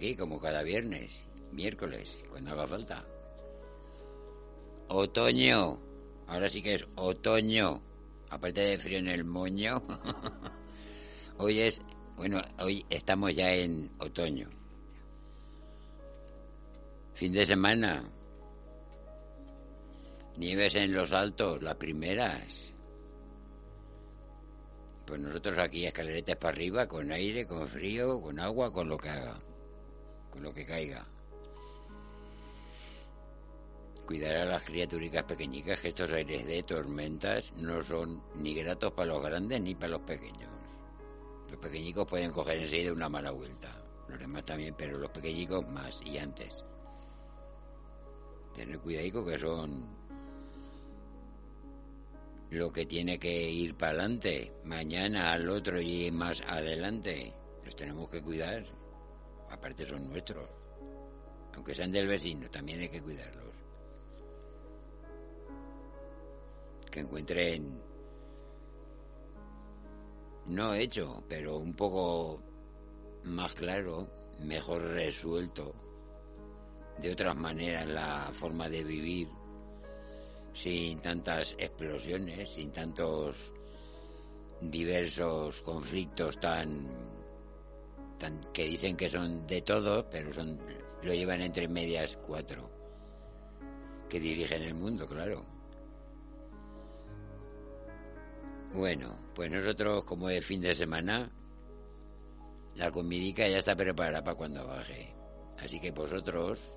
Aquí como cada viernes, miércoles, cuando haga falta. Otoño. Ahora sí que es otoño. Aparte de frío en el moño. hoy es, bueno, hoy estamos ya en otoño. Fin de semana. Nieves en los altos, las primeras. Pues nosotros aquí escaleretas para arriba, con aire, con frío, con agua, con lo que haga, con lo que caiga. Cuidar a las criaturicas pequeñicas, que estos aires de tormentas no son ni gratos para los grandes ni para los pequeños. Los pequeñicos pueden coger enseguida una mala vuelta, los demás también, pero los pequeñicos más y antes. Tener cuidado que son lo que tiene que ir para adelante, mañana al otro y más adelante. Los tenemos que cuidar. Aparte son nuestros. Aunque sean del vecino, también hay que cuidarlos. Que encuentren, no hecho, pero un poco más claro, mejor resuelto, de otras maneras la forma de vivir sin tantas explosiones, sin tantos diversos conflictos tan, que dicen que son de todos, pero son lo llevan entre medias cuatro que dirigen el mundo, claro. Bueno, pues nosotros como de fin de semana la comidica ya está preparada para cuando baje. Así que vosotros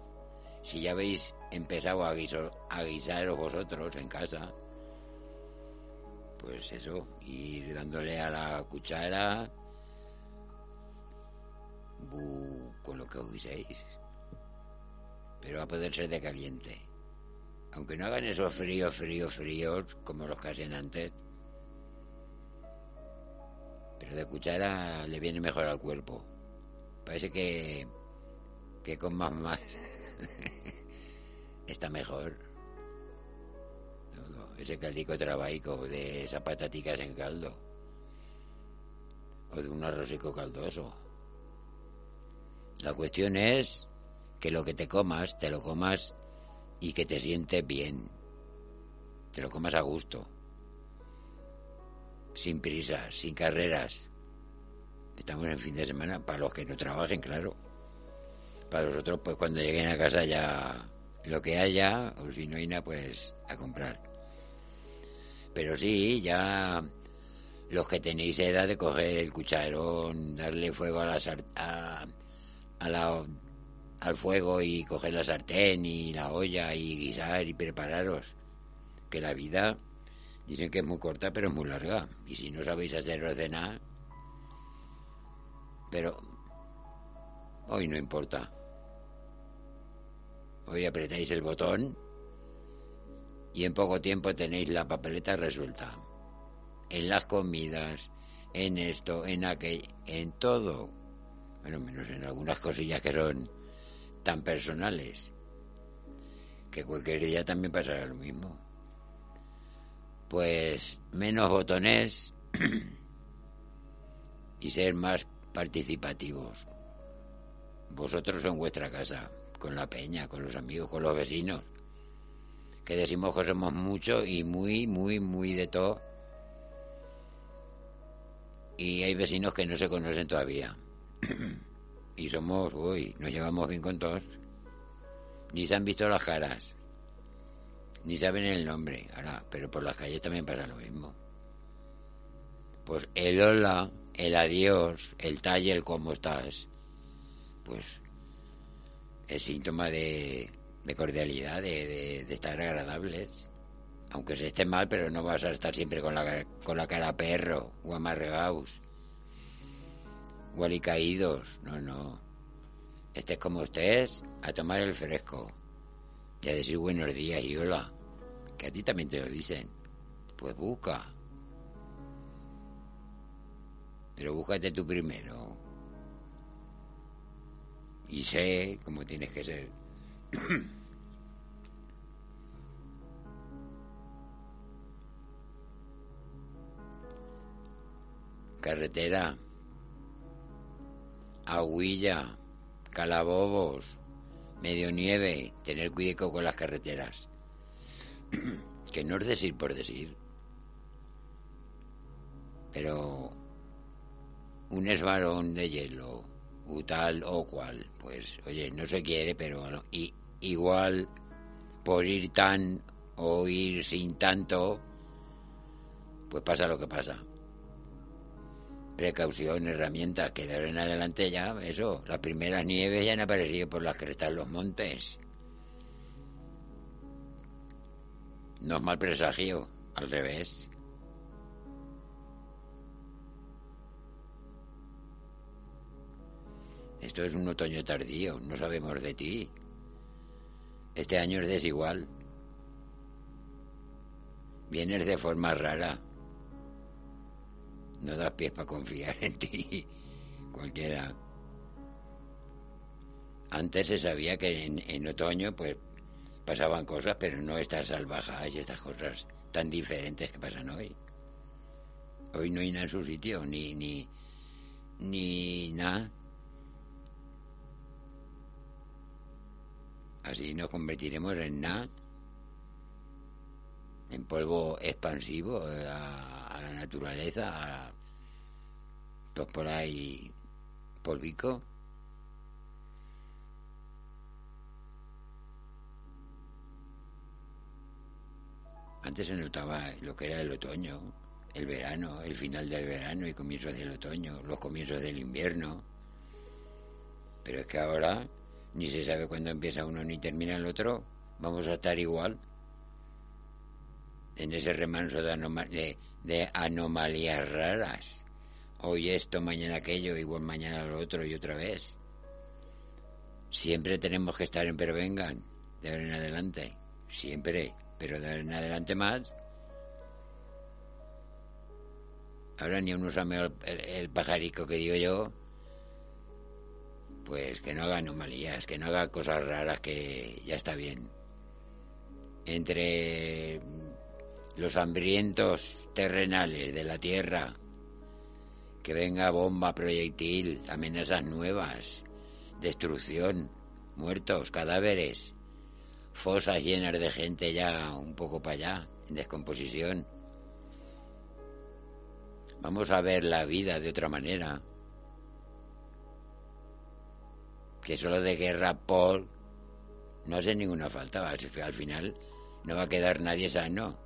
si ya habéis empezado a, guisar, a guisaros vosotros en casa, pues eso, ir dándole a la cuchara con lo que os guiséis. Pero va a poder ser de caliente. Aunque no hagan esos fríos, fríos, fríos como los que hacen antes. Pero de cuchara le viene mejor al cuerpo. Parece que, que con más más. está mejor. ese caldico trabaico de esas pataticas en caldo. O de un arrocico caldoso. La cuestión es que lo que te comas, te lo comas y que te sientes bien. Te lo comas a gusto. Sin prisas, sin carreras. Estamos en fin de semana para los que no trabajen, claro. Para los otros, pues cuando lleguen a casa ya lo que haya, o si no hay nada, pues a comprar. Pero sí, ya los que tenéis edad de coger el cucharón, darle fuego a la, a, a la al fuego y coger la sartén y la olla y guisar y prepararos. Que la vida dicen que es muy corta pero es muy larga. Y si no sabéis hacer cenar, pero hoy no importa. Hoy apretáis el botón y en poco tiempo tenéis la papeleta resuelta. En las comidas, en esto, en aquello, en todo. Bueno, menos en algunas cosillas que son tan personales. Que cualquier día también pasará lo mismo. Pues menos botones y ser más participativos. Vosotros en vuestra casa con la peña, con los amigos, con los vecinos. Que decimos que somos muchos y muy, muy, muy de todo. Y hay vecinos que no se conocen todavía. Y somos, uy, nos llevamos bien con todos. Ni se han visto las caras. Ni saben el nombre. Ahora, pero por las calles también pasa lo mismo. Pues el hola, el adiós, el talle, el cómo estás, pues es síntoma de, cordialidad, de, estar agradables. Aunque se esté mal, pero no vas a estar siempre con la, con la cara perro o amarregados o alicaídos. No, no. Estés como estés, a tomar el fresco y a decir buenos días y hola. Que a ti también te lo dicen. Pues busca. Pero búscate tú primero. Y sé cómo tienes que ser. Carretera. Aguilla. Calabobos. Medio nieve. Tener cuidado con las carreteras. que no es decir por decir. Pero un esbarón de hielo, o tal o cual, pues oye, no se quiere, pero y, igual por ir tan o ir sin tanto, pues pasa lo que pasa. Precaución, herramientas, que de ahora en adelante ya, eso, las primeras nieves ya han aparecido por las crestas de los montes. No es mal presagio, al revés. Esto es un otoño tardío, no sabemos de ti. Este año es desigual. Vienes de forma rara. No das pies para confiar en ti. Cualquiera. Antes se sabía que en, otoño pues pasaban cosas, pero no estas salvajas y estas cosas tan diferentes que pasan hoy. Hoy no hay nada en su sitio, ni, ni, ni nada. Así nos convertiremos en nada, en polvo expansivo eh, a, la naturaleza, a, pues por ahí polvico. Antes se notaba lo que era el otoño, el verano, el final del verano y comienzos del otoño, los comienzos del invierno. Pero es que ahora ni se sabe cuándo empieza uno ni termina el otro, vamos a estar igual en ese remanso de, de, anomalías raras. Hoy esto, mañana aquello, igual mañana lo otro y otra vez. Siempre tenemos que estar en pero vengan, de ahora en adelante. Siempre, pero de ahora en adelante más. Ahora ni uno sabe el, el pajarico que digo yo, pues que no haga anomalías, que no haga cosas raras, que ya está bien. Entre los hambrientos terrenales de la Tierra, que venga bomba, proyectil, amenazas nuevas, destrucción, muertos, cadáveres, fosas llenas de gente ya un poco para allá, en descomposición. Vamos a ver la vida de otra manera que solo de guerra por no hace ninguna falta. Al final no va a quedar nadie sano.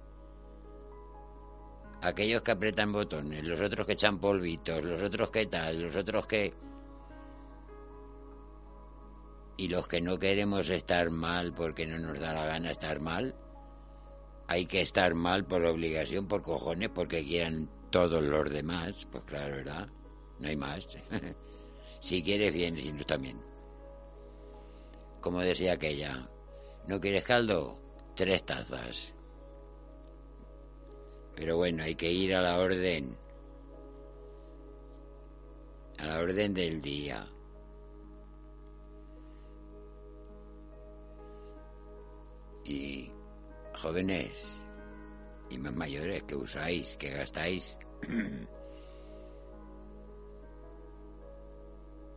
Aquellos que apretan botones, los otros que echan polvitos, los otros que tal, los otros que... Y los que no queremos estar mal porque no nos da la gana estar mal, hay que estar mal por obligación, por cojones, porque quieran todos los demás. Pues claro, ¿verdad? No hay más. si quieres bien, si no también como decía aquella. ¿No quieres caldo? Tres tazas. Pero bueno, hay que ir a la orden. A la orden del día. Y jóvenes y más mayores que usáis, que gastáis,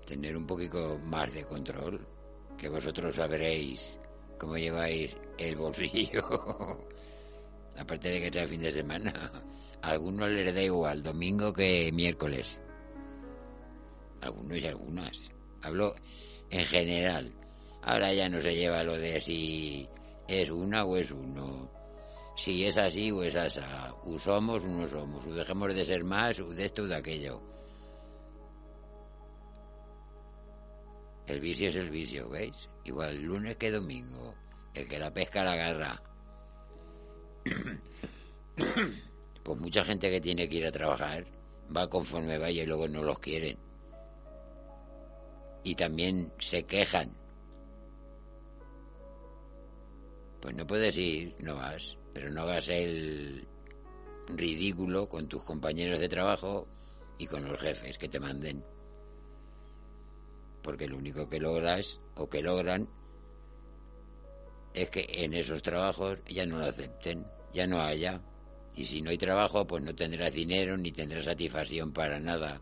tener un poquito más de control que vosotros sabréis cómo lleváis el bolsillo. Aparte de que sea fin de semana, a algunos les da igual domingo que miércoles. Algunos y algunas. Hablo en general. Ahora ya no se lleva lo de si es una o es uno. Si es así o es asa. O somos o no somos. O dejemos de ser más o de esto o de aquello. El vicio es el vicio, ¿veis? Igual lunes que domingo. El que la pesca la agarra. pues mucha gente que tiene que ir a trabajar va conforme vaya y luego no los quieren. Y también se quejan. Pues no puedes ir, no vas, pero no hagas el ridículo con tus compañeros de trabajo y con los jefes que te manden. Porque lo único que logras o que logran es que en esos trabajos ya no lo acepten, ya no haya. Y si no hay trabajo, pues no tendrás dinero ni tendrás satisfacción para nada.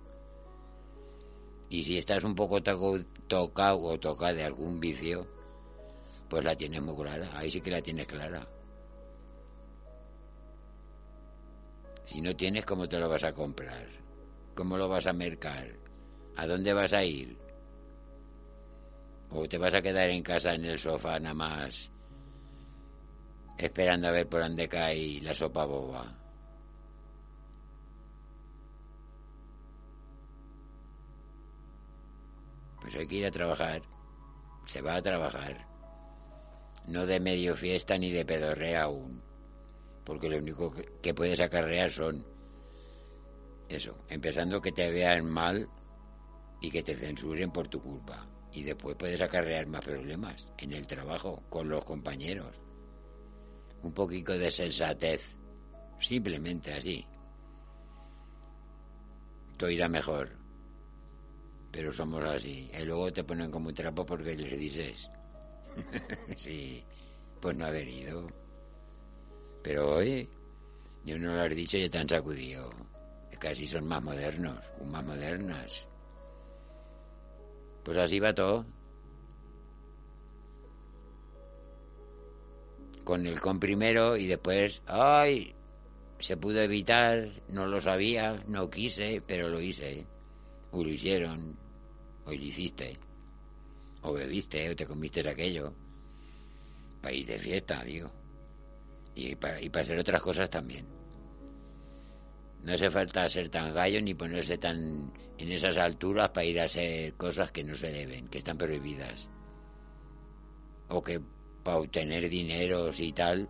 Y si estás un poco tocado o tocado de algún vicio, pues la tienes muy clara. Ahí sí que la tienes clara. Si no tienes, ¿cómo te lo vas a comprar? ¿Cómo lo vas a mercar? ¿A dónde vas a ir? ¿O te vas a quedar en casa en el sofá nada más esperando a ver por dónde cae la sopa boba. Pues hay que ir a trabajar. Se va a trabajar. No de medio fiesta ni de pedorrea aún. Porque lo único que puedes acarrear son eso, empezando que te vean mal y que te censuren por tu culpa. Y después puedes acarrear más problemas en el trabajo, con los compañeros un poquito de sensatez, simplemente así. Todo irá mejor, pero somos así. Y luego te ponen como un trapo porque les dices, sí, pues no ha venido. Pero hoy, ni uno lo has dicho y te han sacudido. Casi son más modernos, más modernas. Pues así va todo. Con el con primero y después, ay, se pudo evitar, no lo sabía, no quise, pero lo hice. O lo hicieron, o lo hiciste, o bebiste, o te comiste aquello. Ir de fiesta, digo. Y para, y para hacer otras cosas también. No hace falta ser tan gallo ni ponerse tan en esas alturas para ir a hacer cosas que no se deben, que están prohibidas. O que para obtener dineros y tal,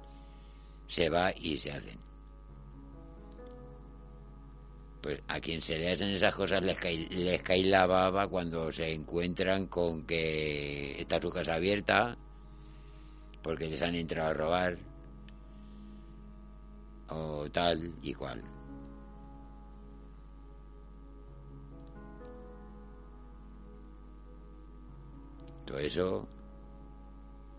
se va y se hacen. Pues a quien se le hacen esas cosas les cae, les cae la baba cuando se encuentran con que está su casa abierta porque les han entrado a robar o tal y cual. Todo eso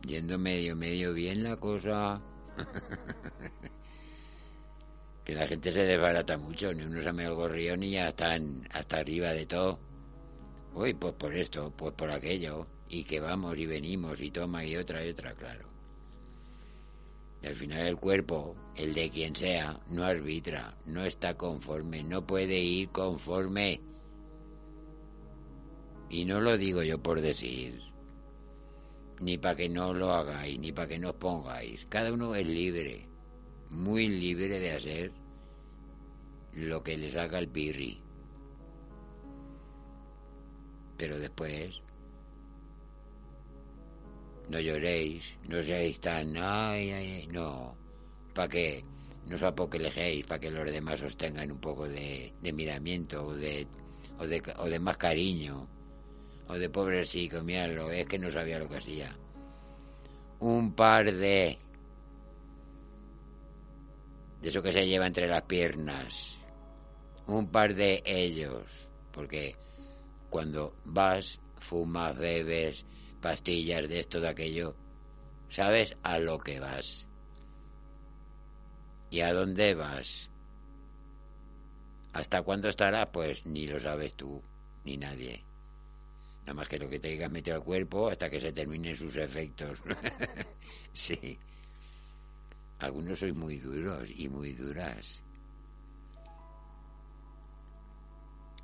yendo medio, medio bien la cosa. que la gente se desbarata mucho, ni uno se me el gorrión y ya están hasta arriba de todo. Uy, pues por esto, pues por aquello, y que vamos y venimos y toma y otra y otra, claro. Y al final el cuerpo, el de quien sea, no arbitra, no está conforme, no puede ir conforme. Y no lo digo yo por decir, ni para que no lo hagáis, ni para que no os pongáis. Cada uno es libre, muy libre de hacer lo que les haga el pirri. Pero después, no lloréis, no seáis tan, ay, ay, no, para que no os apoquelejéis, para que los demás os tengan un poco de, miramiento o de, o de, o de más cariño o de pobrecito, míralo, es que no sabía lo que hacía. Un par de... de eso que se lleva entre las piernas. Un par de ellos, porque cuando vas, fumas, bebes, pastillas de esto, de aquello, sabes a lo que vas. ¿Y a dónde vas? ¿Hasta cuándo estarás? Pues ni lo sabes tú, ni nadie. Nada más que lo que te digas meter al cuerpo hasta que se terminen sus efectos. sí. Algunos sois muy duros y muy duras.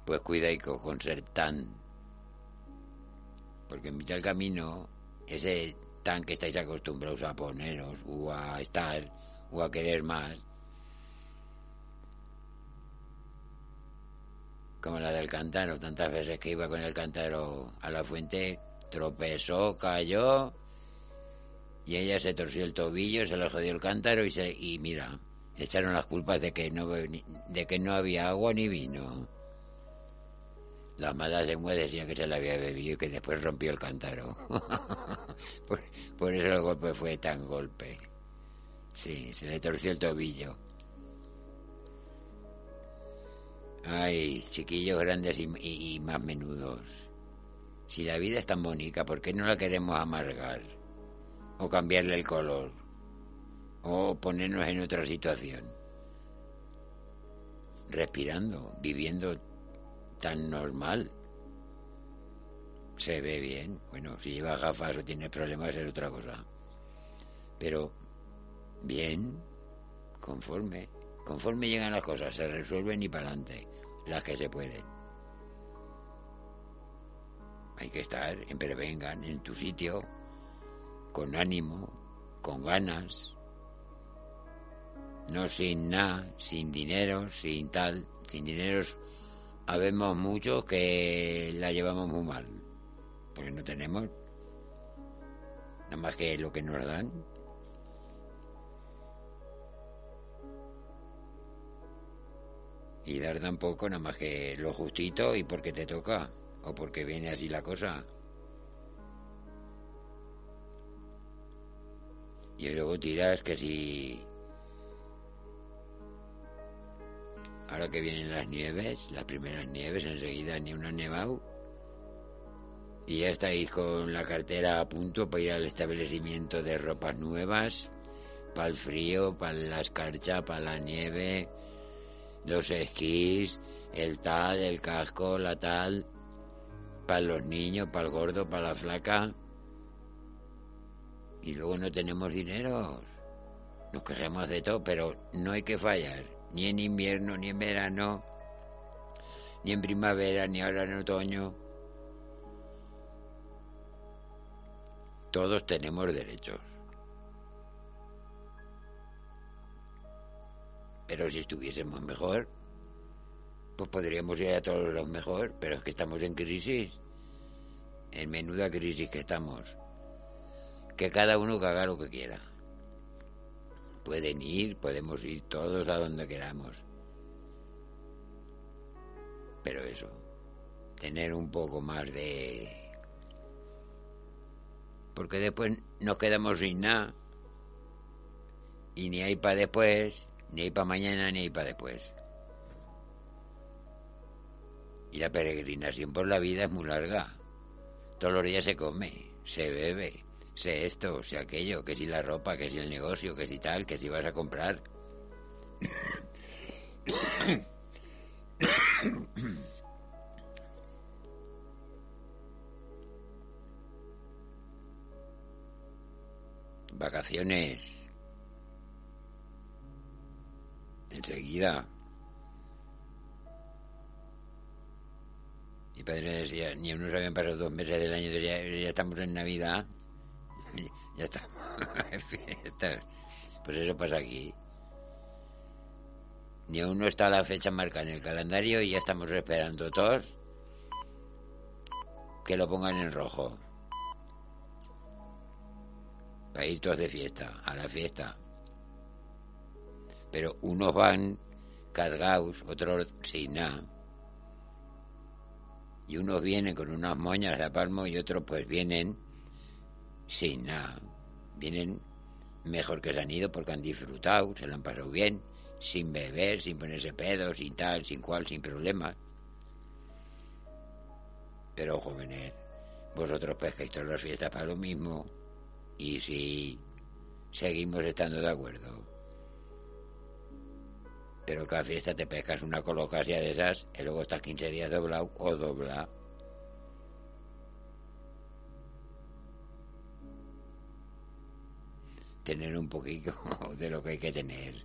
Pues cuidado con ser tan porque en mitad del camino, ese tan que estáis acostumbrados a poneros, o a estar, o a querer más, como la del cántaro, tantas veces que iba con el cántaro a la fuente, tropezó, cayó, y ella se torció el tobillo, se le jodió el cántaro y, se, y mira, echaron las culpas de que no de que no había agua ni vino. La mala lengua decía que se la había bebido y que después rompió el cántaro. por, por, eso el golpe fue tan golpe. Sí, se le torció el tobillo. Ay, chiquillos grandes y, más menudos. Si la vida es tan bonita, ¿por qué no la queremos amargar? O cambiarle el color. O ponernos en otra situación. Respirando, viviendo tan normal. Se ve bien. Bueno, si lleva gafas o tiene problemas es otra cosa. Pero bien, conforme. Conforme llegan las cosas, se resuelven y para adelante, las que se pueden. Hay que estar en prevengan, en tu sitio, con ánimo, con ganas, no sin nada, sin dinero, sin tal, sin dinero habemos muchos que la llevamos muy mal, porque no tenemos nada más que lo que nos dan. Y dar tampoco nada más que lo justito y porque te toca, o porque viene así la cosa. Y luego tiras que si ahora que vienen las nieves, las primeras nieves, enseguida ni una nevado. Y ya estáis con la cartera a punto para ir al establecimiento de ropas nuevas, para el frío, para la escarcha, para la nieve, los esquís, el tal, el casco, la tal, para los niños, para el gordo, para la flaca. Y luego no tenemos dinero. Nos quejamos de todo, pero no hay que fallar ni en invierno, ni en verano, ni en primavera, ni ahora en otoño. Todos tenemos derechos. Pero si estuviésemos mejor, pues podríamos ir a todos los mejor, pero es que estamos en crisis, en menuda crisis que estamos. Que cada uno haga lo que quiera. Pueden ir, podemos ir todos a donde queramos. Pero eso, tener un poco más de... Porque después nos quedamos sin nada. Y ni hay para después, ni para mañana, ni para después. Y la peregrinación por la vida es muy larga. Todos los días se come, se bebe, sé esto, sé aquello, que si la ropa, que si el negocio, que si tal, que si vas a comprar. Vacaciones. Enseguida. Mi padre decía, ni unos habían pasado dos meses del año, ya, estamos en Navidad ya está. pues eso pasa aquí. Ni aún no está la fecha marcada en el calendario y ya estamos esperando todos que lo pongan en rojo. Para ir todos de fiesta, a la fiesta. Pero unos van cargados, otros sin nada. Y unos vienen con unas moñas de palmo y otros pues vienen sin nada. Vienen mejor que se han ido porque han disfrutado, se lo han pasado bien, sin beber, sin ponerse pedos, sin tal, sin cual, sin problemas. Pero jóvenes, vosotros pescáis todas las fiestas para lo mismo y si seguimos estando de acuerdo. Pero cada fiesta te pescas una colocasia de esas y luego estás 15 días doblado o dobla. tener un poquito de lo que hay que tener.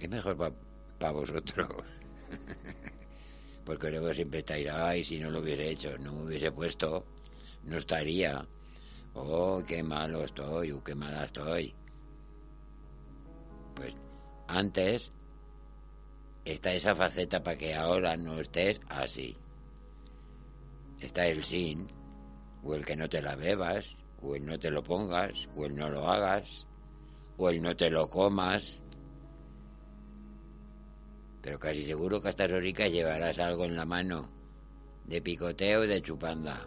Es mejor para vosotros. Porque luego siempre está ir, ay, si no lo hubiese hecho, no me hubiese puesto, no estaría. Oh, qué malo estoy, o qué mala estoy. Pues antes está esa faceta para que ahora no estés así. Está el sin, o el que no te la bebas, o el no te lo pongas, o el no lo hagas, o el no te lo comas. Pero casi seguro que a estas llevarás algo en la mano, de picoteo y de chupanda.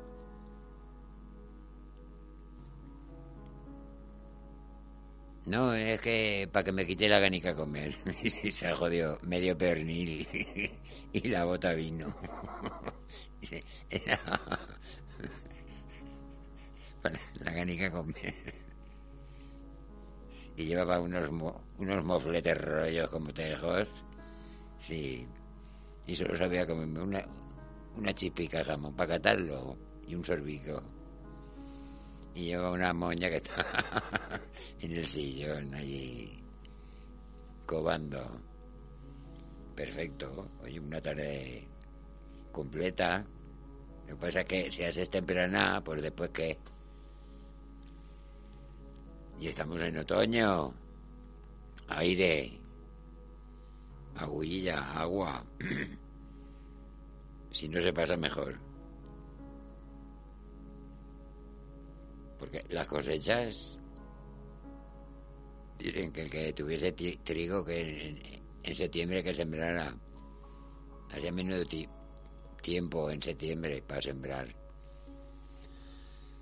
No, es que para que me quite la ganica comer. se ha jodido medio pernil y la bota vino. para la ganica comer. Y llevaba unos, unos mofletes rollos como tejos. Sí. Y solo sabía comerme una, una chipica jamón para catarlo y un sorbico y lleva una moña que está en el sillón allí cobando. Perfecto. Hoy una tarde completa. Lo que pasa es que si haces temprana, pues después que... Y estamos en otoño. Aire. Aguilla, agua. si no se pasa mejor. Porque las cosechas dicen que el que tuviese trigo que en, septiembre que sembrara haya menos tiempo en septiembre para sembrar.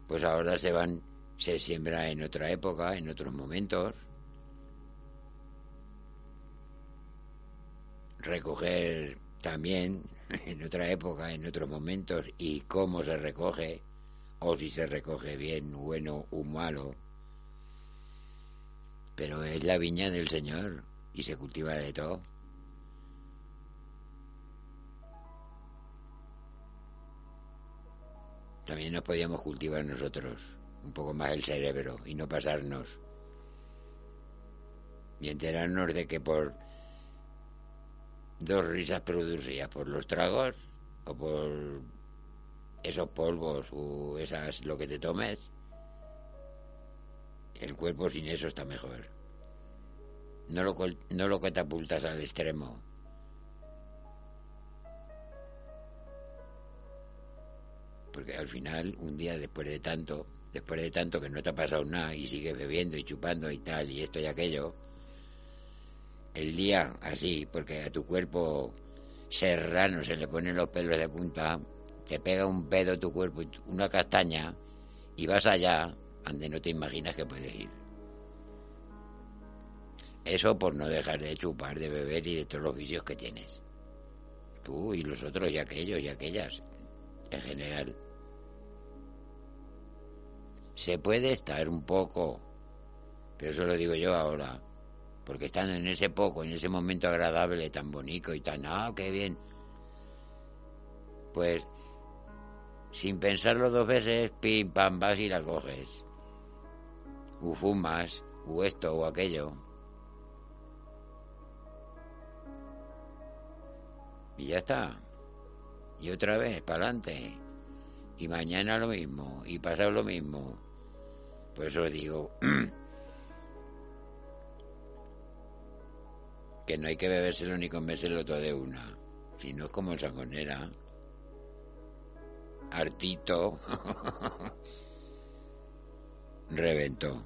Pues ahora se van, se siembra en otra época, en otros momentos. Recoger también en otra época, en otros momentos, y cómo se recoge o si se recoge bien, bueno o malo. Pero es la viña del Señor y se cultiva de todo. También nos podíamos cultivar nosotros un poco más el cerebro y no pasarnos. Y enterarnos de que por dos risas producidas por los tragos o por esos polvos o esas lo que te tomes, el cuerpo sin eso está mejor. No lo, no lo catapultas al extremo. Porque al final, un día después de tanto, después de tanto que no te ha pasado nada y sigues bebiendo y chupando y tal y esto y aquello, el día así, porque a tu cuerpo serrano se le ponen los pelos de punta, te pega un pedo tu cuerpo, una castaña, y vas allá donde no te imaginas que puedes ir. Eso por no dejar de chupar, de beber y de todos los vicios que tienes. Tú y los otros y aquellos y aquellas, en general. Se puede estar un poco, pero eso lo digo yo ahora, porque estando en ese poco, en ese momento agradable, tan bonito y tan, ah, qué bien, pues sin pensarlo dos veces, pim, pam, vas y la coges. U fumas, u esto, o aquello. Y ya está. Y otra vez, para adelante. Y mañana lo mismo, y pasado lo mismo. Por eso digo que no hay que bebérselo ni comérselo todo de una. Si no es como el sangonera hartito, reventó.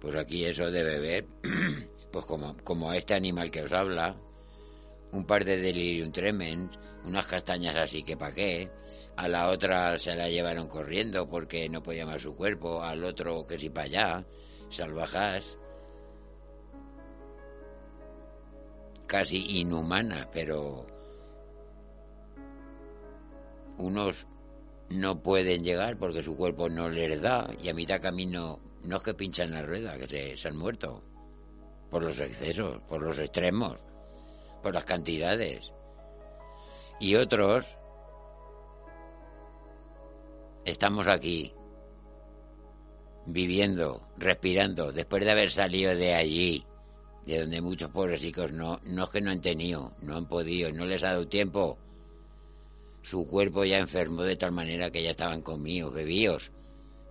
Pues aquí eso de beber, pues como, como a este animal que os habla, un par de delirium tremens, unas castañas así que pa' qué, a la otra se la llevaron corriendo porque no podía más su cuerpo, al otro que si para allá, salvajas, casi inhumanas, pero unos no pueden llegar porque su cuerpo no les da y a mitad camino no es que pinchan la rueda, que se, han muerto por los excesos, por los extremos, por las cantidades. Y otros estamos aquí viviendo, respirando, después de haber salido de allí, de donde muchos pobrecicos no, no es que no han tenido, no han podido, no les ha dado tiempo su cuerpo ya enfermó de tal manera que ya estaban comidos, bebíos,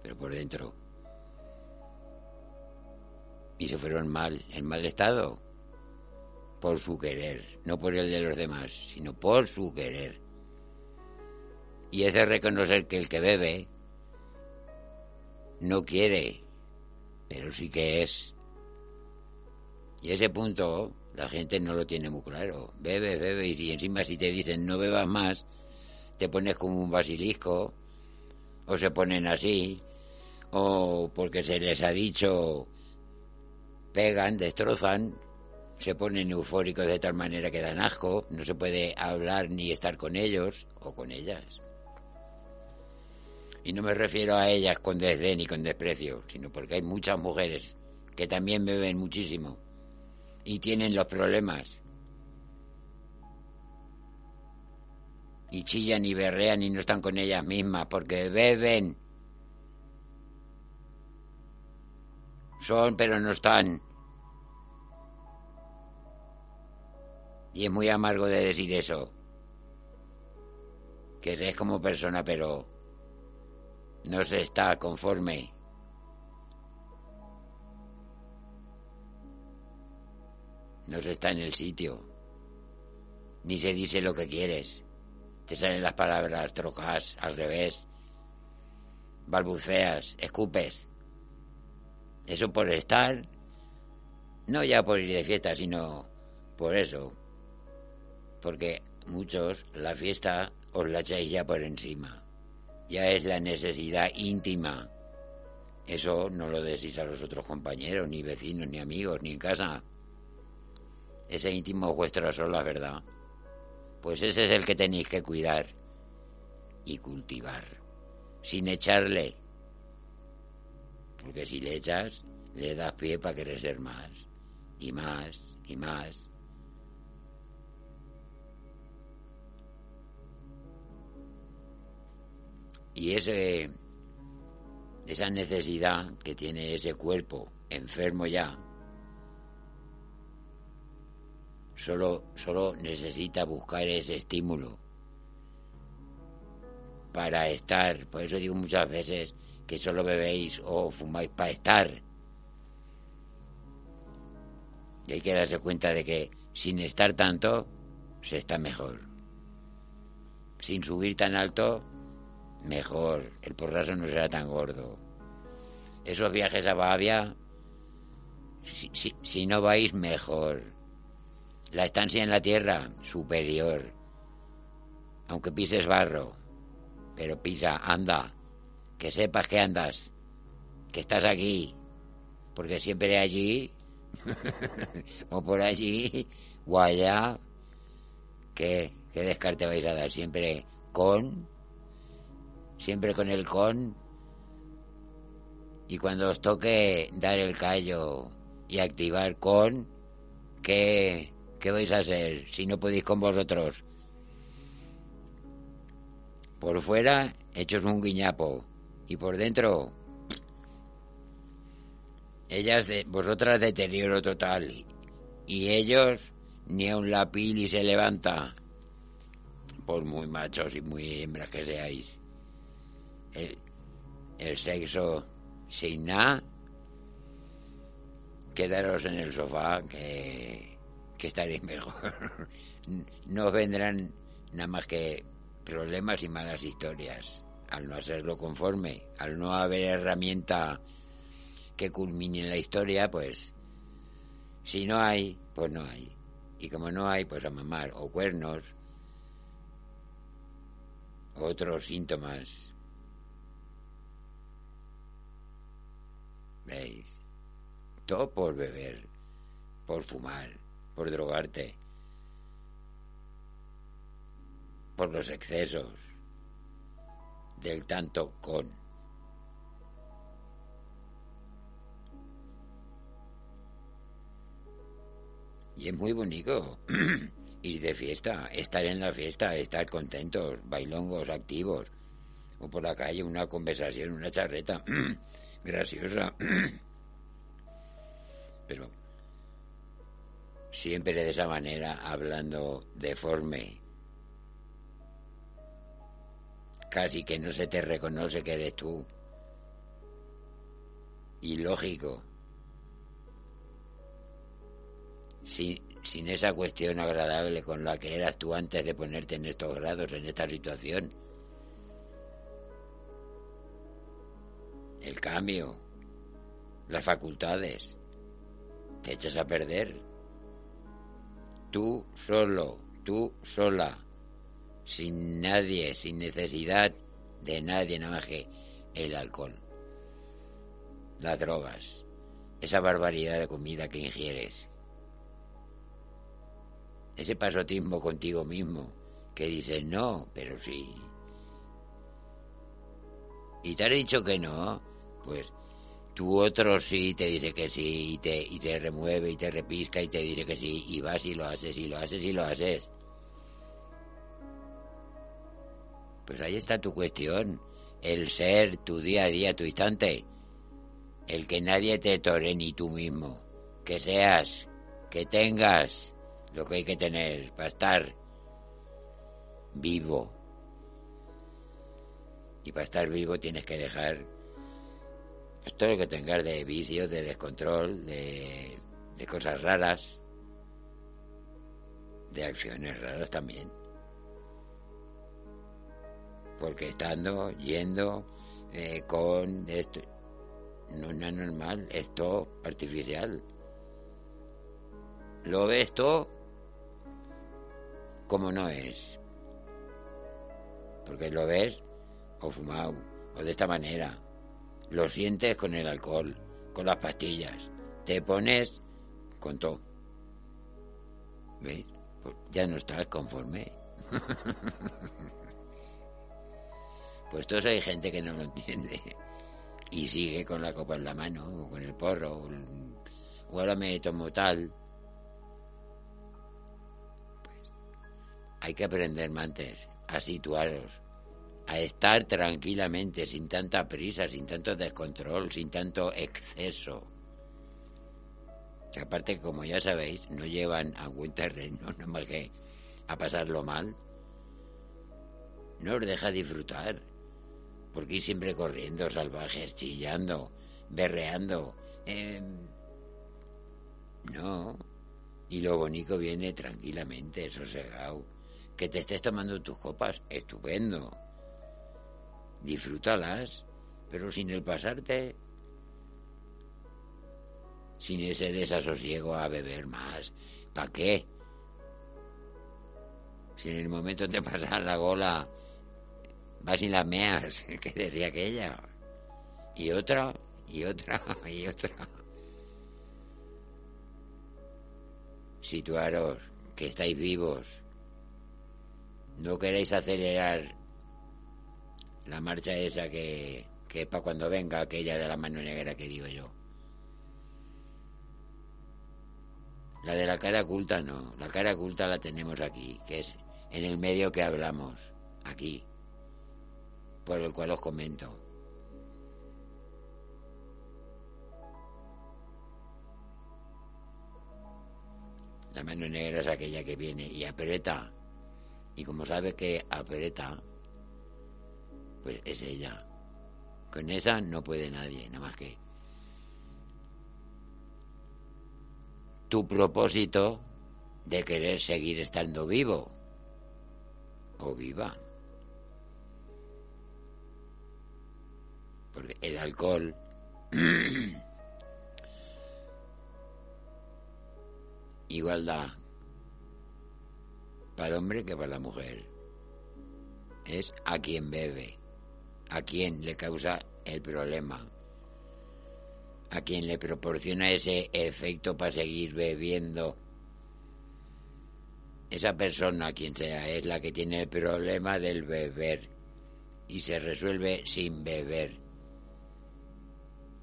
pero por dentro. Y se fueron mal, en mal estado, por su querer, no por el de los demás, sino por su querer. Y es de reconocer que el que bebe no quiere, pero sí que es. Y ese punto la gente no lo tiene muy claro. Bebe, bebe, y si encima si te dicen no bebas más, te pones como un basilisco, o se ponen así, o porque se les ha dicho, pegan, destrozan, se ponen eufóricos de tal manera que dan asco, no se puede hablar ni estar con ellos o con ellas. Y no me refiero a ellas con desdén y con desprecio, sino porque hay muchas mujeres que también beben muchísimo y tienen los problemas. Y chillan y berrean y no están con ellas mismas porque beben. Son pero no están. Y es muy amargo de decir eso. Que se es como persona pero no se está conforme. No se está en el sitio. Ni se dice lo que quieres. Te salen las palabras trocas al revés. Balbuceas, escupes. Eso por estar, no ya por ir de fiesta, sino por eso. Porque muchos la fiesta os la echáis ya por encima ya es la necesidad íntima. Eso no lo decís a los otros compañeros, ni vecinos, ni amigos, ni en casa. Ese íntimo es vuestro sola, ¿verdad? Pues ese es el que tenéis que cuidar y cultivar, sin echarle. Porque si le echas, le das pie para querer ser más, y más, y más. Y ese, esa necesidad que tiene ese cuerpo enfermo ya, solo, solo necesita buscar ese estímulo para estar. Por eso digo muchas veces que solo bebéis o fumáis para estar. Y hay que darse cuenta de que sin estar tanto, se está mejor. Sin subir tan alto, mejor, el porrazo no será tan gordo. Esos viajes a Bavia, si, si, no vais, mejor. La estancia en la tierra, superior. Aunque pises barro, pero pisa, anda, que sepas que andas, que estás aquí, porque siempre allí, o por allí, o allá, ¿qué, qué descarte vais a dar? Siempre con siempre con el con. Y cuando os toque dar el callo y activar con, ¿qué, qué vais a hacer si no podéis con vosotros? Por fuera, hechos un guiñapo. Y por dentro, ellas de, vosotras deterioro total. Y ellos, ni a un lapil y se levanta. Por muy machos y muy hembras que seáis el, sexo sin nada, quedaros en el sofá que, que estaréis mejor. no vendrán nada más que problemas y malas historias al no hacerlo conforme, al no haber herramienta que culmine la historia, pues si no hay, pues no hay. Y como no hay, pues a mamar o cuernos, otros síntomas ¿Veis? Todo por beber, por fumar, por drogarte, por los excesos del tanto con. Y es muy bonito ir de fiesta, estar en la fiesta, estar contentos, bailongos, activos, o por la calle una conversación, una charreta. graciosa, pero siempre de esa manera, hablando deforme, casi que no se te reconoce que eres tú. Ilógico. Sin, sin esa cuestión agradable con la que eras tú antes de ponerte en estos grados, en esta situación. El cambio, las facultades, te echas a perder. Tú solo, tú sola, sin nadie, sin necesidad de nadie nada más que el alcohol, las drogas, esa barbaridad de comida que ingieres, ese pasotismo contigo mismo, que dices no, pero sí. Y te has dicho que no, pues tu otro sí te dice que sí y te, y te remueve y te repisca y te dice que sí y vas y lo haces y lo haces y lo haces. Pues ahí está tu cuestión, el ser, tu día a día, tu instante, el que nadie te tore ni tú mismo, que seas, que tengas lo que hay que tener para estar vivo. Y para estar vivo tienes que dejar todo lo que tengas de vicios, de descontrol, de, cosas raras, de acciones raras también. Porque estando, yendo eh, con esto, no, es normal, esto artificial. Lo ves todo como no es. Porque lo ves o fumado, o de esta manera. Lo sientes con el alcohol, con las pastillas. Te pones con todo. ¿Ves? Pues ya no estás conforme. pues todos hay gente que no lo entiende y sigue con la copa en la mano, o con el porro, o, ahora me tomo tal. hay que aprender antes a situaros, a estar tranquilamente, sin tanta prisa, sin tanto descontrol, sin tanto exceso. Que aparte, como ya sabéis, no llevan a buen terreno, no más que a pasarlo mal. No os deja disfrutar, porque ir siempre corriendo, salvajes, chillando, berreando. Eh, no. Y lo bonito viene tranquilamente, sosegado que te estés tomando tus copas, estupendo. Disfrútalas, pero sin el pasarte. Sin ese desasosiego a beber más. ¿Para qué? Si en el momento te pasas la gola, vas y la meas, que decía aquella. Y otra, y otra, y otra. Situaros, que estáis vivos, no queréis acelerar la marcha esa que, que para cuando venga aquella de la mano negra que digo yo. La de la cara oculta no, la cara oculta la tenemos aquí, que es en el medio que hablamos, aquí, por el cual os comento. La mano negra es aquella que viene y aprieta y como sabe que aprieta, pues es ella. Con esa no puede nadie, nada más que. Tu propósito de querer seguir estando vivo o viva. Porque el alcohol igualdad para el hombre que para la mujer. Es a quien bebe, a quien le causa el problema, a quien le proporciona ese efecto para seguir bebiendo. Esa persona, quien sea, es la que tiene el problema del beber y se resuelve sin beber,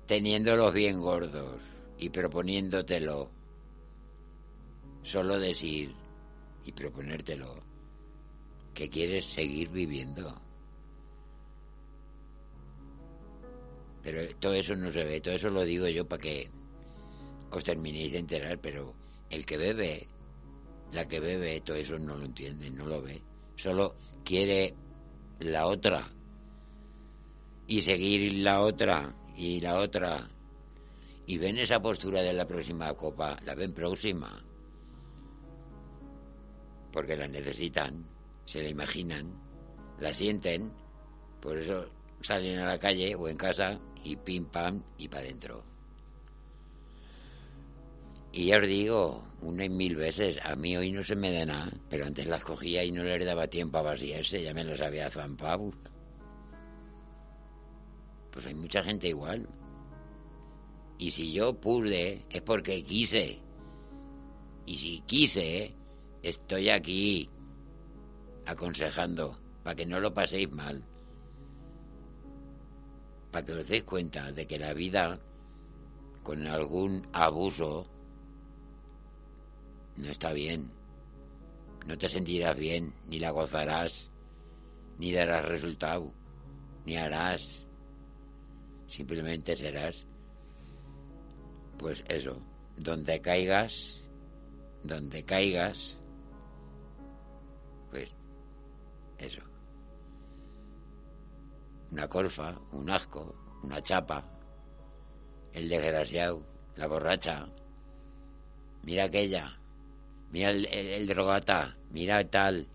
teniéndolos bien gordos y proponiéndotelo. Solo decir, y proponértelo, que quieres seguir viviendo. Pero todo eso no se ve, todo eso lo digo yo para que os terminéis de enterar, pero el que bebe, la que bebe, todo eso no lo entiende, no lo ve. Solo quiere la otra, y seguir la otra y la otra. Y ven esa postura de la próxima copa, la ven próxima, porque la necesitan, se la imaginan, la sienten, por eso salen a la calle o en casa y pim pam y para adentro. Y ya os digo, una y mil veces, a mí hoy no se me da nada, pero antes las cogía y no les daba tiempo a vaciarse, ya me las había zampado. Pues hay mucha gente igual. Y si yo pude, es porque quise. Y si quise, estoy aquí aconsejando para que no lo paséis mal. Para que os deis cuenta de que la vida, con algún abuso, no está bien. No te sentirás bien, ni la gozarás, ni darás resultado, ni harás. Simplemente serás, pues eso, donde caigas, donde caigas, pues eso. Una colfa, un asco, una chapa, el desgraciado, la borracha. Mira aquella, mira el, el, drogata, mira tal,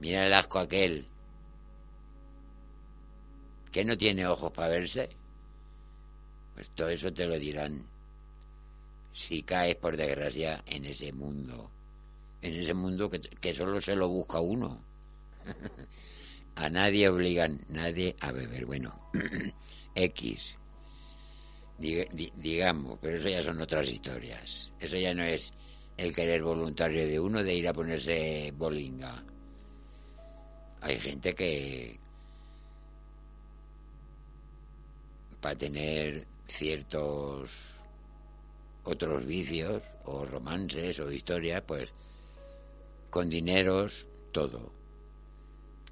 mira el asco aquel, que no tiene ojos para verse. Pues todo eso te lo dirán si caes por desgracia en ese mundo, en ese mundo que, que solo se lo busca uno. a nadie obligan, nadie a beber. Bueno, X digamos, pero eso ya son otras historias. Eso ya no es el querer voluntario de uno de ir a ponerse bolinga. Hay gente que para tener ciertos otros vicios o romances o historias, pues con dineros todo.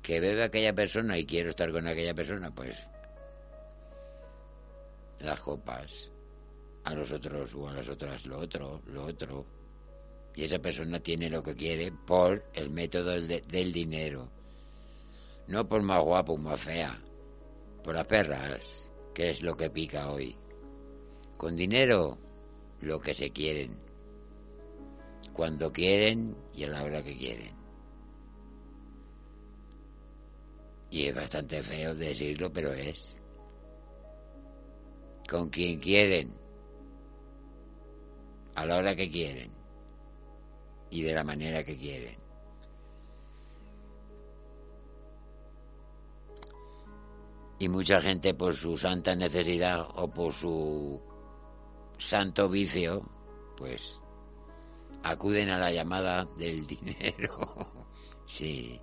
Que bebe aquella persona y quiero estar con aquella persona, pues las copas, a los otros o a las otras lo otro, lo otro. Y esa persona tiene lo que quiere por el método del, del dinero. No por más guapo o más fea, por las perras, que es lo que pica hoy. Con dinero, lo que se quieren. Cuando quieren y a la hora que quieren. Y es bastante feo decirlo, pero es con quien quieren, a la hora que quieren y de la manera que quieren. Y mucha gente por su santa necesidad o por su santo vicio, pues acuden a la llamada del dinero. sí.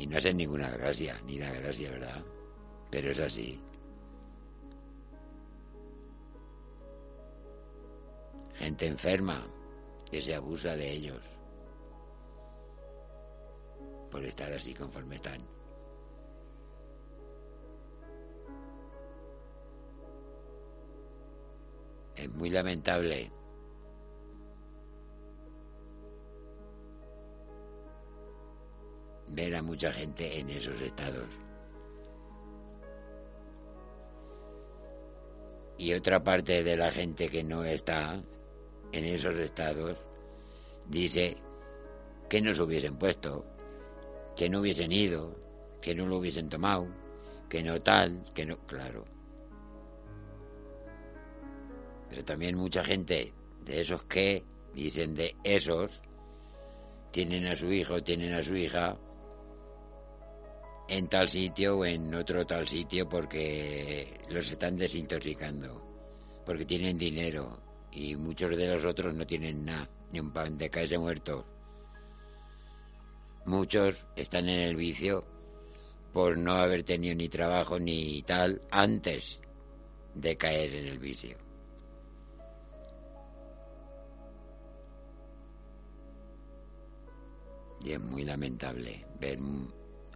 Y no hacen ninguna gracia, ni da gracia, ¿verdad? pero es así. Gente enferma que se abusa de ellos por estar así conforme están. Es muy lamentable ver a mucha gente en esos estados. y otra parte de la gente que no está en esos estados dice que no se hubiesen puesto, que no hubiesen ido, que no lo hubiesen tomado, que no tal, que no, claro. Pero también mucha gente de esos que dicen de esos tienen a su hijo, tienen a su hija en tal sitio o en otro tal sitio porque los están desintoxicando, porque tienen dinero y muchos de los otros no tienen nada, ni un pan de caerse muertos. Muchos están en el vicio por no haber tenido ni trabajo ni tal antes de caer en el vicio. Y es muy lamentable ver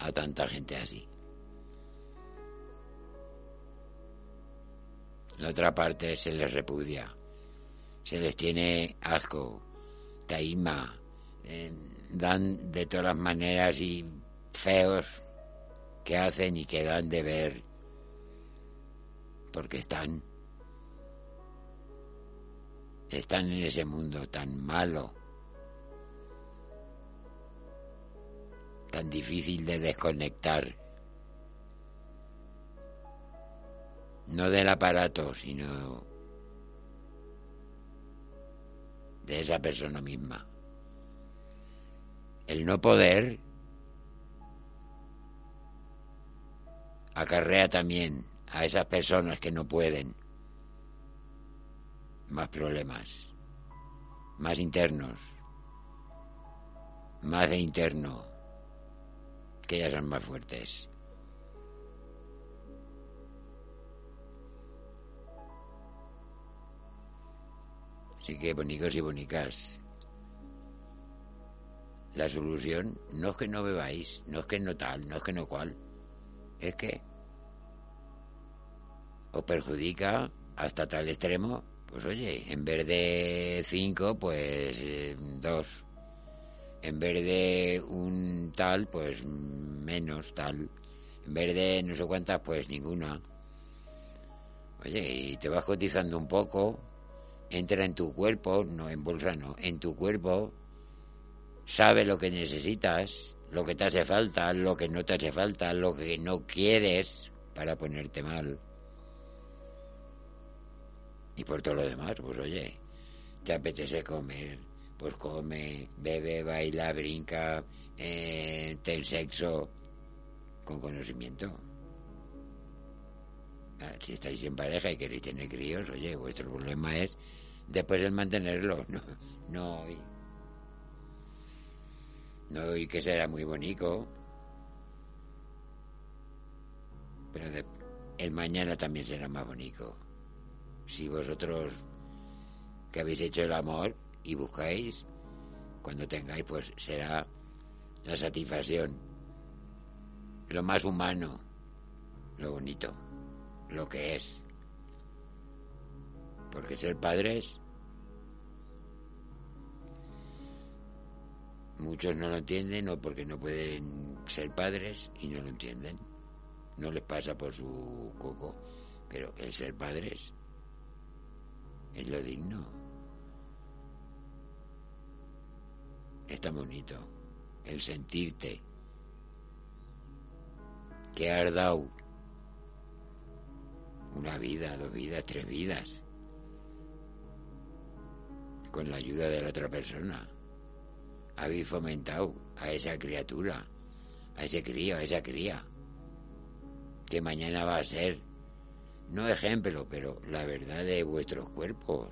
a tanta gente así. La otra parte se les repudia, se les tiene asco, taima, eh, dan de todas las maneras y feos que hacen y que dan de ver porque están están en ese mundo tan malo tan difícil de desconectar. No del aparato sino de esa persona misma. El no poder acarrea también a esas personas que no pueden más problemas, más internos, más de interno, que ya son más fuertes. Así que bonicos y bonicas, la solución no es que no bebáis, no es que no tal, no es que no cual, es que os perjudica hasta tal extremo, pues oye, en vez de cinco, pues eh, dos. En vez de un tal, pues menos tal. En vez de no sé cuántas, pues ninguna. Oye, y te vas cotizando un poco, entra en tu cuerpo, no en bolsa, no, en tu cuerpo, sabe lo que necesitas, lo que te hace falta, lo que no te hace falta, lo que no quieres para ponerte mal. Y por todo lo demás, pues oye, te apetece comer, pues come, bebe, baila, brinca, eh, ten sexo con conocimiento. Ah, si estáis en pareja y queréis tener críos, oye, vuestro problema es después el mantenerlo, no, no hoy. No hoy que será muy bonito, pero el mañana también será más bonito si vosotros que habéis hecho el amor y buscáis, cuando tengáis, pues será la satisfacción, lo más humano, lo bonito, lo que es. Porque ser padres, muchos no lo entienden o porque no pueden ser padres y no lo entienden. No les pasa por su coco, pero el ser padres es lo digno. Está bonito el sentirte que has dado una vida, dos vidas, tres vidas con la ayuda de la otra persona. Habéis fomentado a esa criatura, a ese crío, a esa cría, que mañana va a ser no ejemplo, pero la verdad de vuestros cuerpos,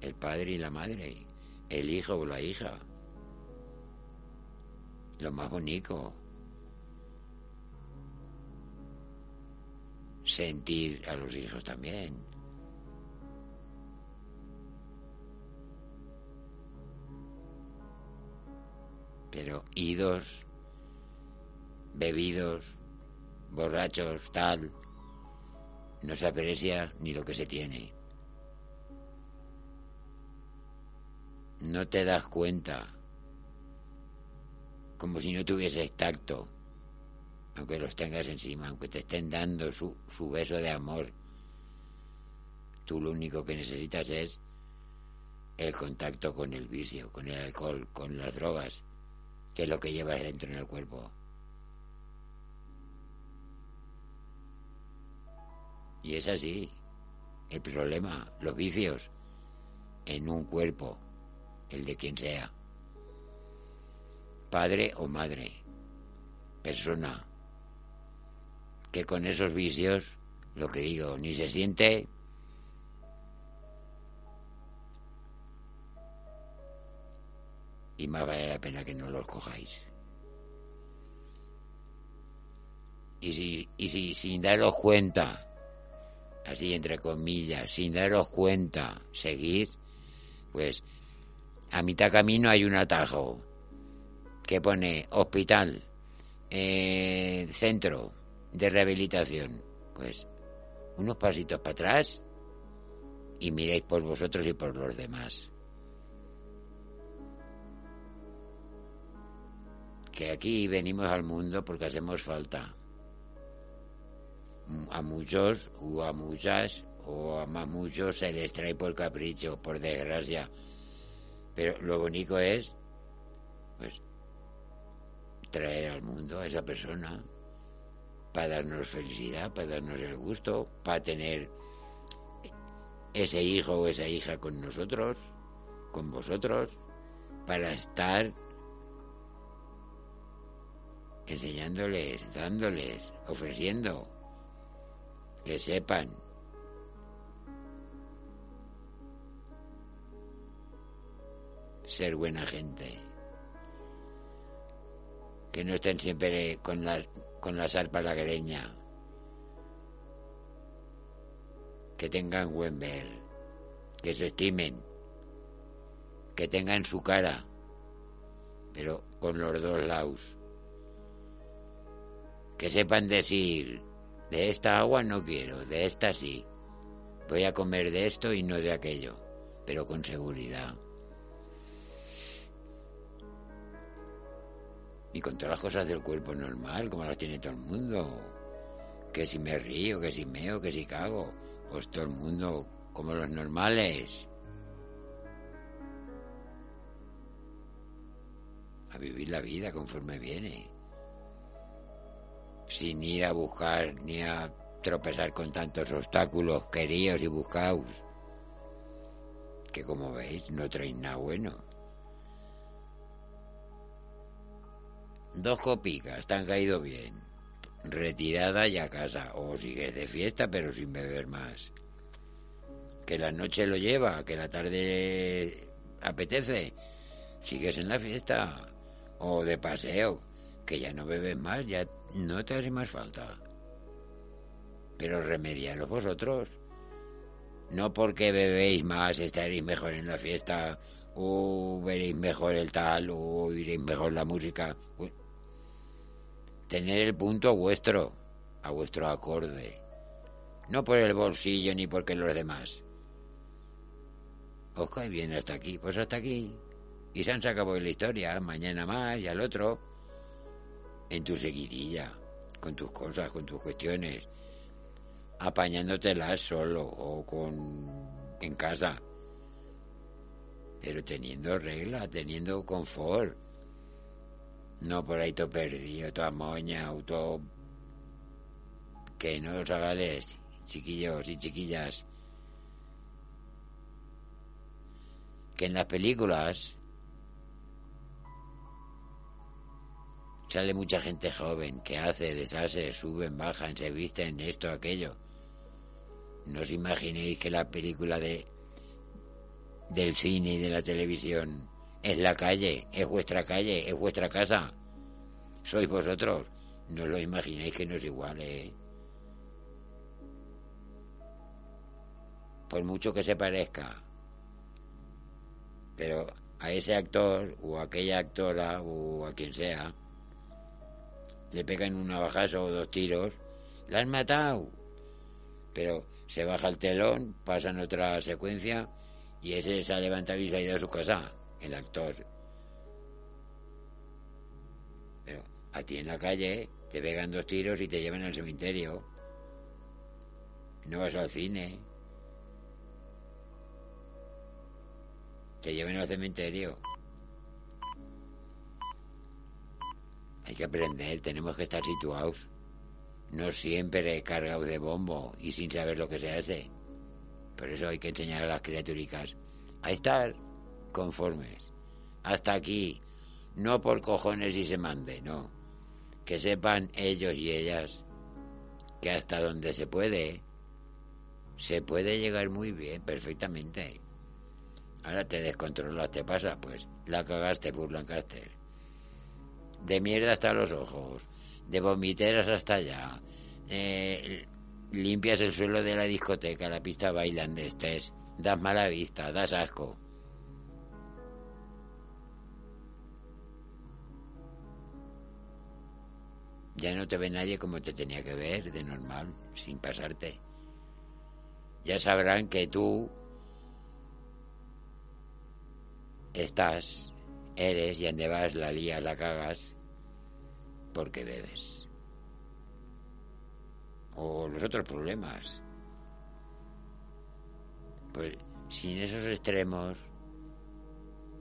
el padre y la madre, el hijo o la hija, lo más bonito, sentir a los hijos también. Pero idos, bebidos, borrachos, tal, no se aprecia ni lo que se tiene. No te das cuenta, como si no tuvieses tacto, aunque los tengas encima, aunque te estén dando su, beso de amor. Tú lo único que necesitas es el contacto con el vicio, con el alcohol, con las drogas, que es lo que llevas dentro en el cuerpo. Y es así. El problema, los vicios en un cuerpo, el de quien sea. Padre o madre, persona, que con esos vicios, lo que digo, ni se siente y más vale la pena que no los cojáis. Y si, y si sin daros cuenta así entre comillas, sin daros cuenta, seguir, pues a mitad camino hay un atajo que pone hospital, eh, centro de rehabilitación. Pues unos pasitos para atrás y miréis por vosotros y por los demás. que aquí venimos al mundo porque hacemos falta. A muchos o a muchas o a muchos se les trae por capricho, por desgracia. Pero lo bonito es, pues, traer al mundo a esa persona para darnos felicidad, para darnos el gusto, para tener ese hijo o esa hija con nosotros, con vosotros, para estar enseñándoles, dándoles, ofreciendo, que sepan. Ser buena gente. Que no estén siempre con las, con las arpas la greña. Que tengan buen ver. Que se estimen. Que tengan su cara. Pero con los dos lados que sepan decir, de esta agua no quiero, de esta sí. Voy a comer de esto y no de aquello, pero con seguridad. Y con todas las cosas del cuerpo normal, como las tiene todo el mundo. Que si me río, que si meo, que si cago. Pues todo el mundo, como los normales. A vivir la vida conforme viene sin ir a buscar ni a tropezar con tantos obstáculos queridos y buscados, que como veis no traen nada bueno. Dos copicas, te han caído bien. Retirada y a casa. O sigues de fiesta pero sin beber más. Que la noche lo lleva, que la tarde apetece. Sigues en la fiesta. O de paseo, que ya no bebes más, ya no te hace más falta. Pero remediaros vosotros. No porque bebéis más estaréis mejor en la fiesta, o veréis mejor el tal, o oiréis mejor la música. Tener el punto vuestro, a vuestro acorde. No por el bolsillo ni porque los demás. Os cae bien hasta aquí, pues hasta aquí. Y se han sacado la historia, mañana más y al otro en tu seguidilla, con tus cosas, con tus cuestiones, apañándotelas solo o con en casa, pero teniendo regla, teniendo confort, no por ahí todo perdido, toda moña, auto que no os hagáis, chiquillos y chiquillas, que en las películas Sale mucha gente joven que hace, deshace, suben, bajan, se visten, esto, aquello. No os imaginéis que la película de del cine y de la televisión es la calle, es vuestra calle, es vuestra casa. Sois vosotros. No lo imaginéis que no es igual, ¿eh? Por mucho que se parezca. Pero a ese actor o a aquella actora o a quien sea, le pegan una bajaza o dos tiros, la han matado. Pero se baja el telón, pasan otra secuencia y ese se ha levantado y se ha ido a su casa, el actor. Pero a ti en la calle te pegan dos tiros y te llevan al cementerio. No vas al cine. Te llevan al cementerio. Hay que aprender, tenemos que estar situados. No siempre cargados de bombo y sin saber lo que se hace. Por eso hay que enseñar a las criaturicas a estar conformes. Hasta aquí. No por cojones y se mande, no. Que sepan ellos y ellas que hasta donde se puede, se puede llegar muy bien, perfectamente. Ahora te descontrolas, te pasa, pues la cagaste por Lancaster de mierda hasta los ojos, de vomiteras hasta allá, eh, limpias el suelo de la discoteca, la pista bailan de estés, das mala vista, das asco. Ya no te ve nadie como te tenía que ver, de normal, sin pasarte. Ya sabrán que tú estás, eres y donde vas la lías, la cagas porque bebes. O los otros problemas. Pues sin esos extremos,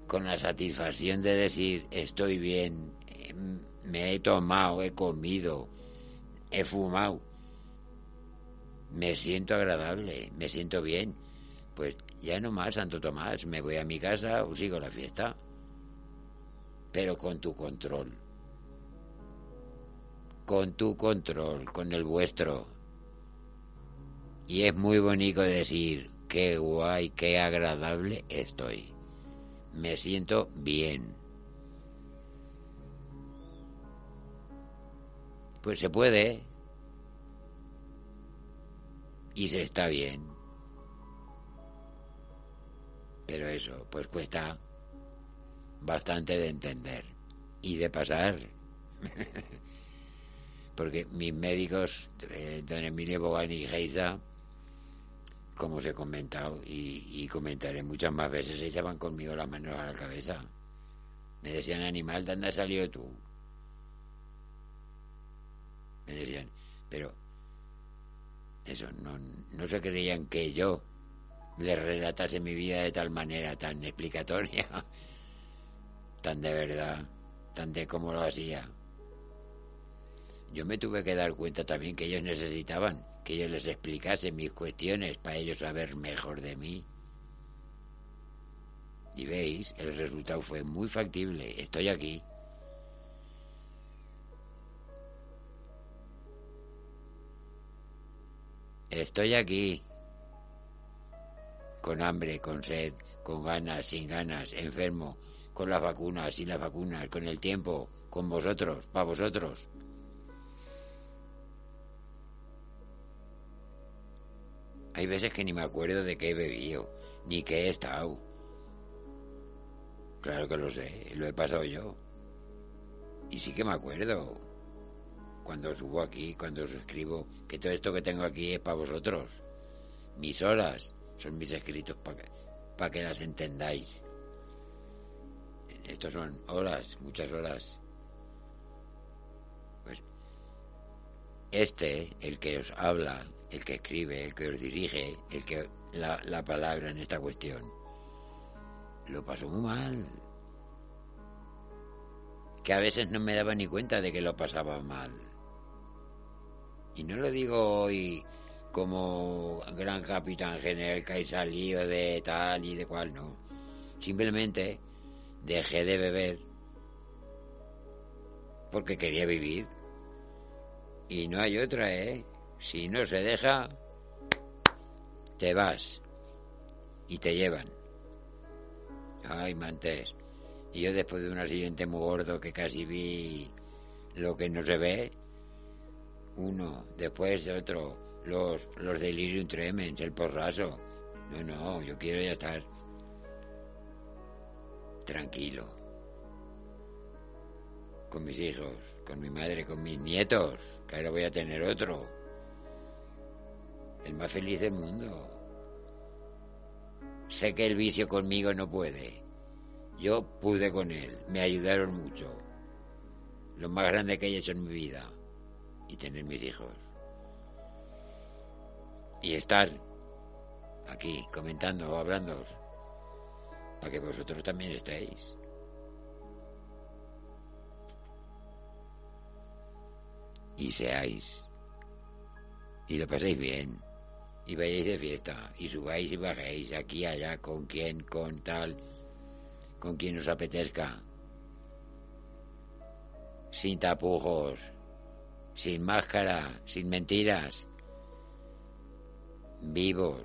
con la satisfacción de decir estoy bien, me he tomado, he comido, he fumado, me siento agradable, me siento bien, pues ya no más, Santo Tomás, me voy a mi casa o sigo la fiesta, pero con tu control, con tu control, con el vuestro. Y es muy bonito decir, qué guay, qué agradable estoy. Me siento bien. Pues se puede. Y se está bien. Pero eso, pues cuesta bastante de entender y de pasar. Porque mis médicos, eh, don Emilio Bogani y Geisa, como os he comentado y, comentaré muchas más veces, se echaban conmigo la mano a la cabeza. Me decían, animal, ¿dónde has salido tú? Me decían, pero eso, no, no se creían que yo le relatase mi vida de tal manera tan explicatoria, tan de verdad, tan de cómo lo hacía. Yo me tuve que dar cuenta también que ellos necesitaban que yo les explicase mis cuestiones para ellos saber mejor de mí. Y veis, el resultado fue muy factible. Estoy aquí. Estoy aquí. Con hambre, con sed, con ganas, sin ganas, enfermo, con las vacunas, sin las vacunas, con el tiempo, con vosotros, para vosotros. Hay veces que ni me acuerdo de qué he bebido, ni qué he estado. Claro que lo sé, lo he pasado yo. Y sí que me acuerdo. Cuando subo aquí, cuando os escribo, que todo esto que tengo aquí es para vosotros. Mis horas son mis escritos para que, que las entendáis. Estos son horas, muchas horas. Pues este, el que os habla, el que escribe, el que os dirige, el que la, la palabra en esta cuestión, lo pasó muy mal. Que a veces no me daba ni cuenta de que lo pasaba mal. Y no lo digo hoy como gran capitán general que hay salido de tal y de cual, no. Simplemente dejé de beber porque quería vivir. Y no hay otra, ¿eh? Si no se deja, te vas y te llevan. Ay, mantés. Y yo después de un accidente muy gordo que casi vi lo que no se ve, uno, después de otro, los, los delirium tremens, el porrazo. No, no, yo quiero ya estar tranquilo. Con mis hijos, con mi madre, con mis nietos, que ahora voy a tener otro el más feliz del mundo. Sé que el vicio conmigo no puede. Yo pude con él, me ayudaron mucho. Lo más grande que he hecho en mi vida. Y tener mis hijos. Y estar aquí comentando o hablando para que vosotros también estéis. Y seáis. Y lo paséis bien y vayáis de fiesta y subáis y bajéis aquí allá con quien, con tal, con quien os apetezca, sin tapujos, sin máscara, sin mentiras, vivos,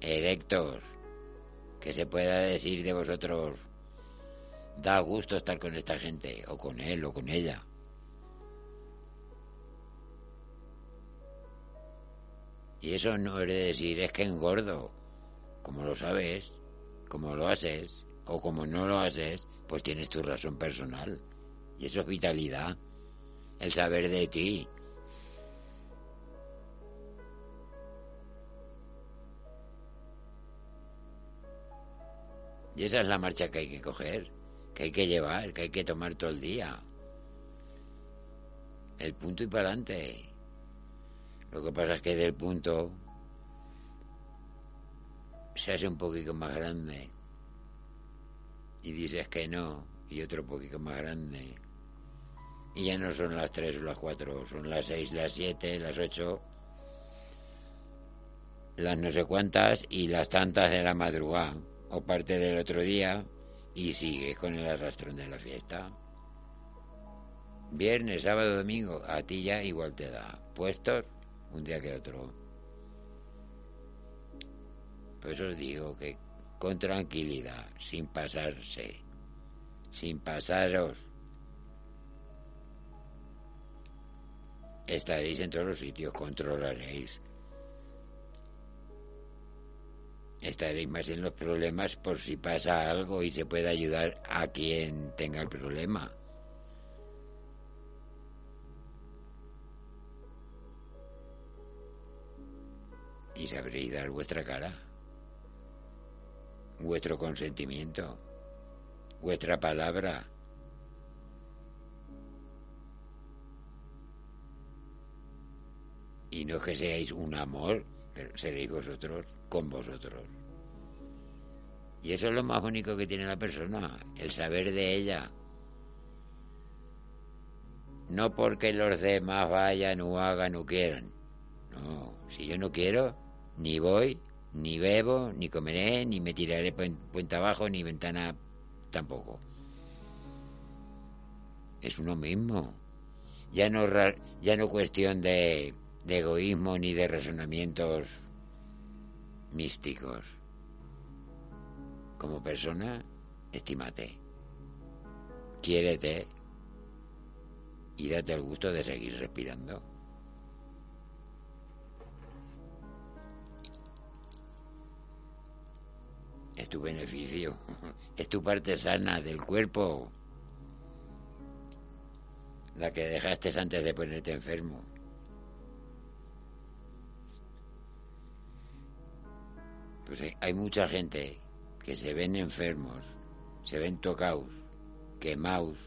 erectos, que se pueda decir de vosotros, da gusto estar con esta gente, o con él, o con ella. Y eso no quiere decir es que engordo. Como lo sabes, como lo haces, o como no lo haces, pues tienes tu razón personal. Y eso es vitalidad. El saber de ti. Y esa es la marcha que hay que coger, que hay que llevar, que hay que tomar todo el día. el punto y para adelante. Lo que pasa es que del punto se hace un poquito más grande y dices que no y otro poquito más grande y ya no son las tres o las cuatro, son las seis, las siete, las ocho, las no sé cuántas y las tantas de la madrugada o parte del otro día y sigue con el arrastrón de la fiesta. Viernes, sábado, domingo, a ti ya igual te da. Puestos un día que otro. Pues os digo que con tranquilidad, sin pasarse, sin pasaros, estaréis en todos los sitios, controlaréis. Estaréis más en los problemas por si pasa algo y se puede ayudar a quien tenga el problema. Y sabréis dar vuestra cara, vuestro consentimiento, vuestra palabra. Y no que seáis un amor, pero seréis vosotros con vosotros. Y eso es lo más bonito que tiene la persona, el saber de ella. No porque los demás vayan o hagan o quieran. No, si yo no quiero, ni voy, ni bebo, ni comeré, ni me tiraré puente abajo, ni ventana tampoco. Es uno mismo. Ya no, ya no cuestión de de egoísmo ni de razonamientos místicos. Como persona, estímate, quiérete y date el gusto de seguir respirando. Es tu beneficio, es tu parte sana del cuerpo, la que dejaste antes de ponerte enfermo. Pues hay mucha gente que se ven enfermos, se ven tocados, quemados,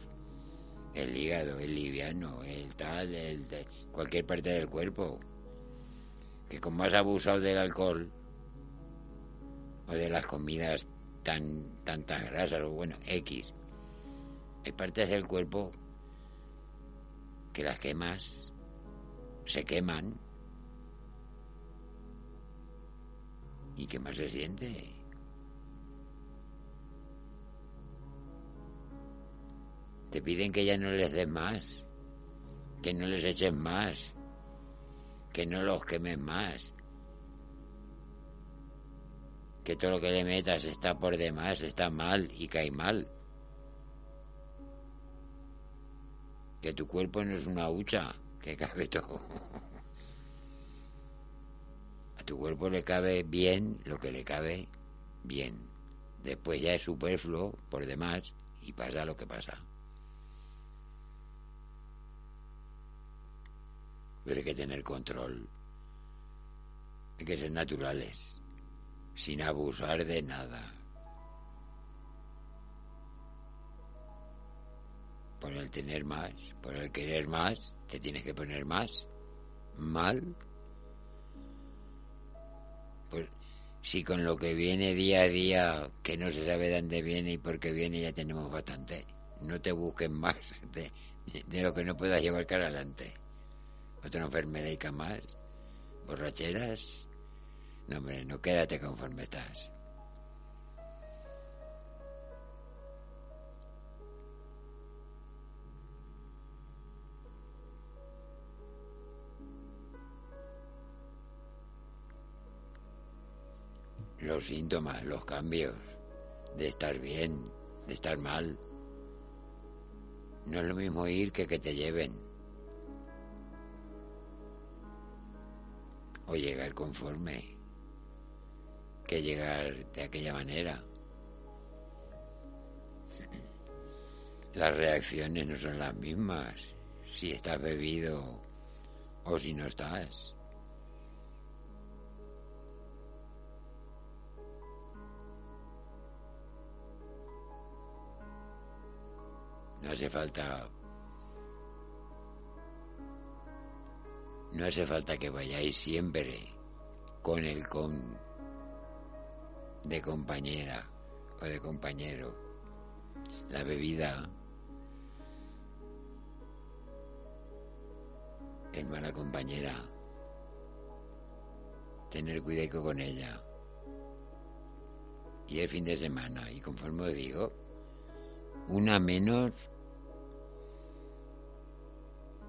el hígado, el liviano, el tal, el de cualquier parte del cuerpo, que como has abusado del alcohol o de las comidas tan tantas grasas o bueno, X, hay partes del cuerpo que las quemas, se queman ¿Y qué más se siente? Te piden que ya no les des más, que no les eches más, que no los quemes más, que todo lo que le metas está por demás, está mal y cae mal. Que tu cuerpo no es una hucha, que cabe todo tu cuerpo le cabe bien lo que le cabe bien. Después ya es superfluo por demás y pasa lo que pasa. Pero hay que tener control. Hay que ser naturales, sin abusar de nada. Por el tener más, por el querer más, te tienes que poner más. Mal pues si con lo que viene día a día, que no se sabe de dónde viene y por qué viene, ya tenemos bastante. No te busques más de, lo que no puedas llevar cara adelante. Otra enfermedad más. Borracheras. No, hombre, no quédate conforme estás. Los síntomas, los cambios de estar bien, de estar mal. No es lo mismo ir que que te lleven. O llegar conforme que llegar de aquella manera. Las reacciones no son las mismas si estás bebido o si no estás. No hace falta no hace falta que vayáis siempre con el con de compañera o de compañero. La bebida es mala compañera. Tener cuidado con ella. Y el fin de semana, y conforme os digo, una menos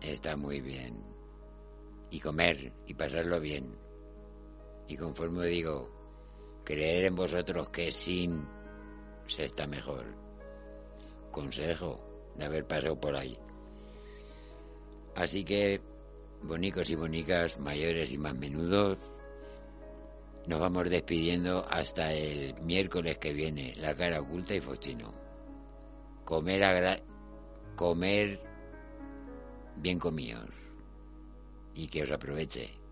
está muy bien. Y comer y pasarlo bien. Y conforme digo, creer en vosotros que sin se está mejor. Consejo de haber pasado por ahí. Así que, bonicos y bonicas, mayores y más menudos, nos vamos despidiendo hasta el miércoles que viene, la cara oculta y Faustino. Comer, comer bien comidos y que os aproveche.